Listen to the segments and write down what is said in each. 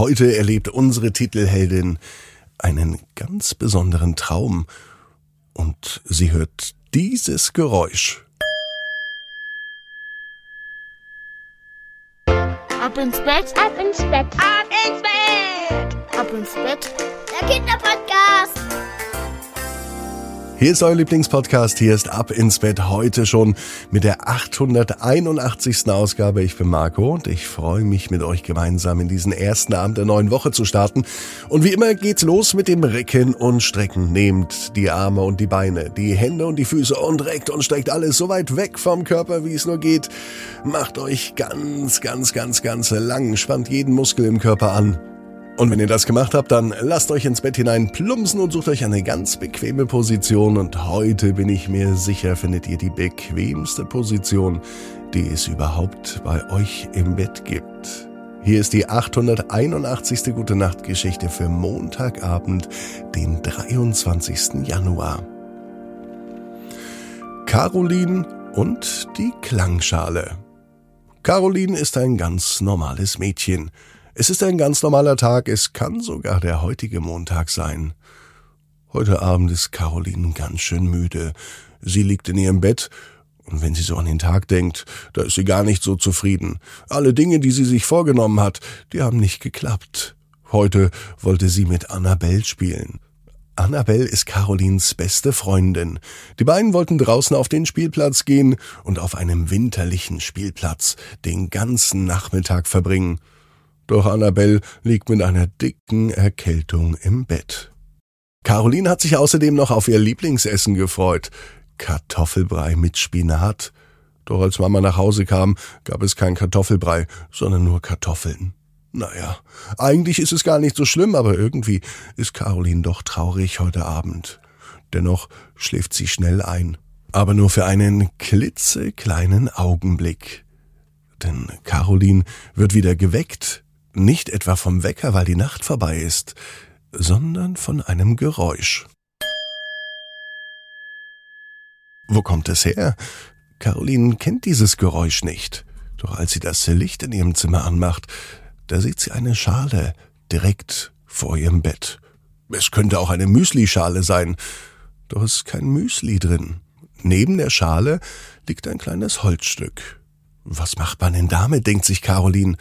Heute erlebt unsere Titelheldin einen ganz besonderen Traum und sie hört dieses Geräusch. Ab ins Bett, Ab ins Bett. ab ins Bett, Hier ist euer Lieblingspodcast, hier ist Ab ins Bett heute schon mit der 881. Ausgabe. Ich bin Marco und ich freue mich mit euch gemeinsam in diesen ersten Abend der neuen Woche zu starten. Und wie immer geht's los mit dem Recken und Strecken. Nehmt die Arme und die Beine, die Hände und die Füße und reckt und streckt alles so weit weg vom Körper, wie es nur geht. Macht euch ganz, ganz, ganz, ganz lang, spannt jeden Muskel im Körper an. Und wenn ihr das gemacht habt, dann lasst euch ins Bett hinein plumpsen und sucht euch eine ganz bequeme Position. Und heute bin ich mir sicher, findet ihr die bequemste Position, die es überhaupt bei euch im Bett gibt. Hier ist die 881. Gute Nacht Geschichte für Montagabend, den 23. Januar. Caroline und die Klangschale. Caroline ist ein ganz normales Mädchen. Es ist ein ganz normaler Tag, es kann sogar der heutige Montag sein. Heute Abend ist Caroline ganz schön müde. Sie liegt in ihrem Bett, und wenn sie so an den Tag denkt, da ist sie gar nicht so zufrieden. Alle Dinge, die sie sich vorgenommen hat, die haben nicht geklappt. Heute wollte sie mit Annabelle spielen. Annabelle ist Carolins beste Freundin. Die beiden wollten draußen auf den Spielplatz gehen und auf einem winterlichen Spielplatz den ganzen Nachmittag verbringen. Doch Annabelle liegt mit einer dicken Erkältung im Bett. Caroline hat sich außerdem noch auf ihr Lieblingsessen gefreut. Kartoffelbrei mit Spinat. Doch als Mama nach Hause kam, gab es kein Kartoffelbrei, sondern nur Kartoffeln. Naja, eigentlich ist es gar nicht so schlimm, aber irgendwie ist Caroline doch traurig heute Abend. Dennoch schläft sie schnell ein. Aber nur für einen klitzekleinen Augenblick. Denn Caroline wird wieder geweckt. Nicht etwa vom Wecker, weil die Nacht vorbei ist, sondern von einem Geräusch. Wo kommt es her? Caroline kennt dieses Geräusch nicht. Doch als sie das Licht in ihrem Zimmer anmacht, da sieht sie eine Schale direkt vor ihrem Bett. Es könnte auch eine Müslischale sein, doch es ist kein Müsli drin. Neben der Schale liegt ein kleines Holzstück. Was macht man denn damit, denkt sich Caroline.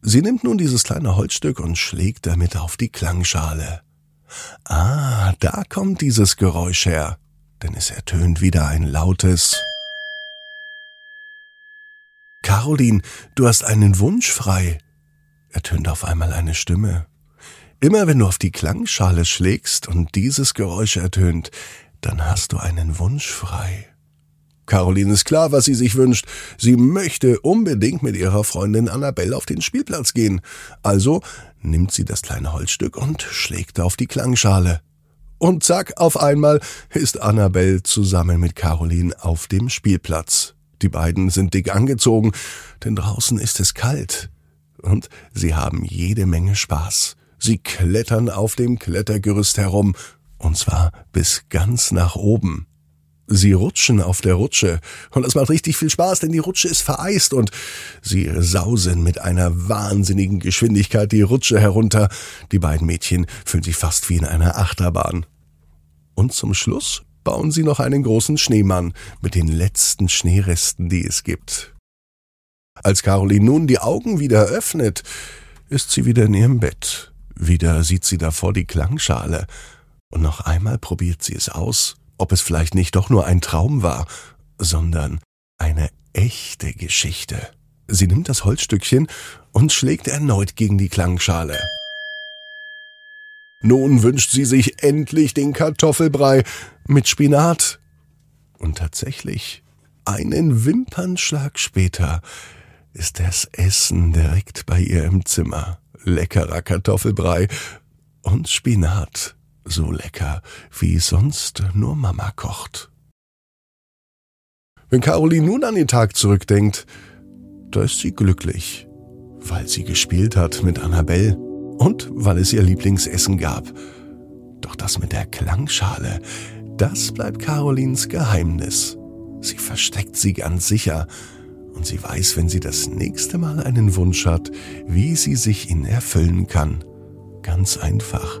Sie nimmt nun dieses kleine Holzstück und schlägt damit auf die Klangschale. Ah, da kommt dieses Geräusch her, denn es ertönt wieder ein lautes Caroline, du hast einen Wunsch frei, ertönt auf einmal eine Stimme. Immer wenn du auf die Klangschale schlägst und dieses Geräusch ertönt, dann hast du einen Wunsch frei. Caroline ist klar, was sie sich wünscht. Sie möchte unbedingt mit ihrer Freundin Annabelle auf den Spielplatz gehen. Also nimmt sie das kleine Holzstück und schlägt auf die Klangschale. Und zack, auf einmal ist Annabelle zusammen mit Caroline auf dem Spielplatz. Die beiden sind dick angezogen, denn draußen ist es kalt. Und sie haben jede Menge Spaß. Sie klettern auf dem Klettergerüst herum, und zwar bis ganz nach oben. Sie rutschen auf der Rutsche, und es macht richtig viel Spaß, denn die Rutsche ist vereist, und sie sausen mit einer wahnsinnigen Geschwindigkeit die Rutsche herunter. Die beiden Mädchen fühlen sich fast wie in einer Achterbahn. Und zum Schluss bauen sie noch einen großen Schneemann mit den letzten Schneeresten, die es gibt. Als Caroline nun die Augen wieder öffnet, ist sie wieder in ihrem Bett. Wieder sieht sie davor die Klangschale. Und noch einmal probiert sie es aus, ob es vielleicht nicht doch nur ein Traum war, sondern eine echte Geschichte. Sie nimmt das Holzstückchen und schlägt erneut gegen die Klangschale. Nun wünscht sie sich endlich den Kartoffelbrei mit Spinat. Und tatsächlich, einen Wimpernschlag später ist das Essen direkt bei ihr im Zimmer. Leckerer Kartoffelbrei und Spinat. So lecker, wie sonst nur Mama kocht. Wenn Caroline nun an den Tag zurückdenkt, da ist sie glücklich, weil sie gespielt hat mit Annabelle und weil es ihr Lieblingsessen gab. Doch das mit der Klangschale, das bleibt Carolins Geheimnis. Sie versteckt sie ganz sicher Und sie weiß, wenn sie das nächste Mal einen Wunsch hat, wie sie sich ihn erfüllen kann. Ganz einfach.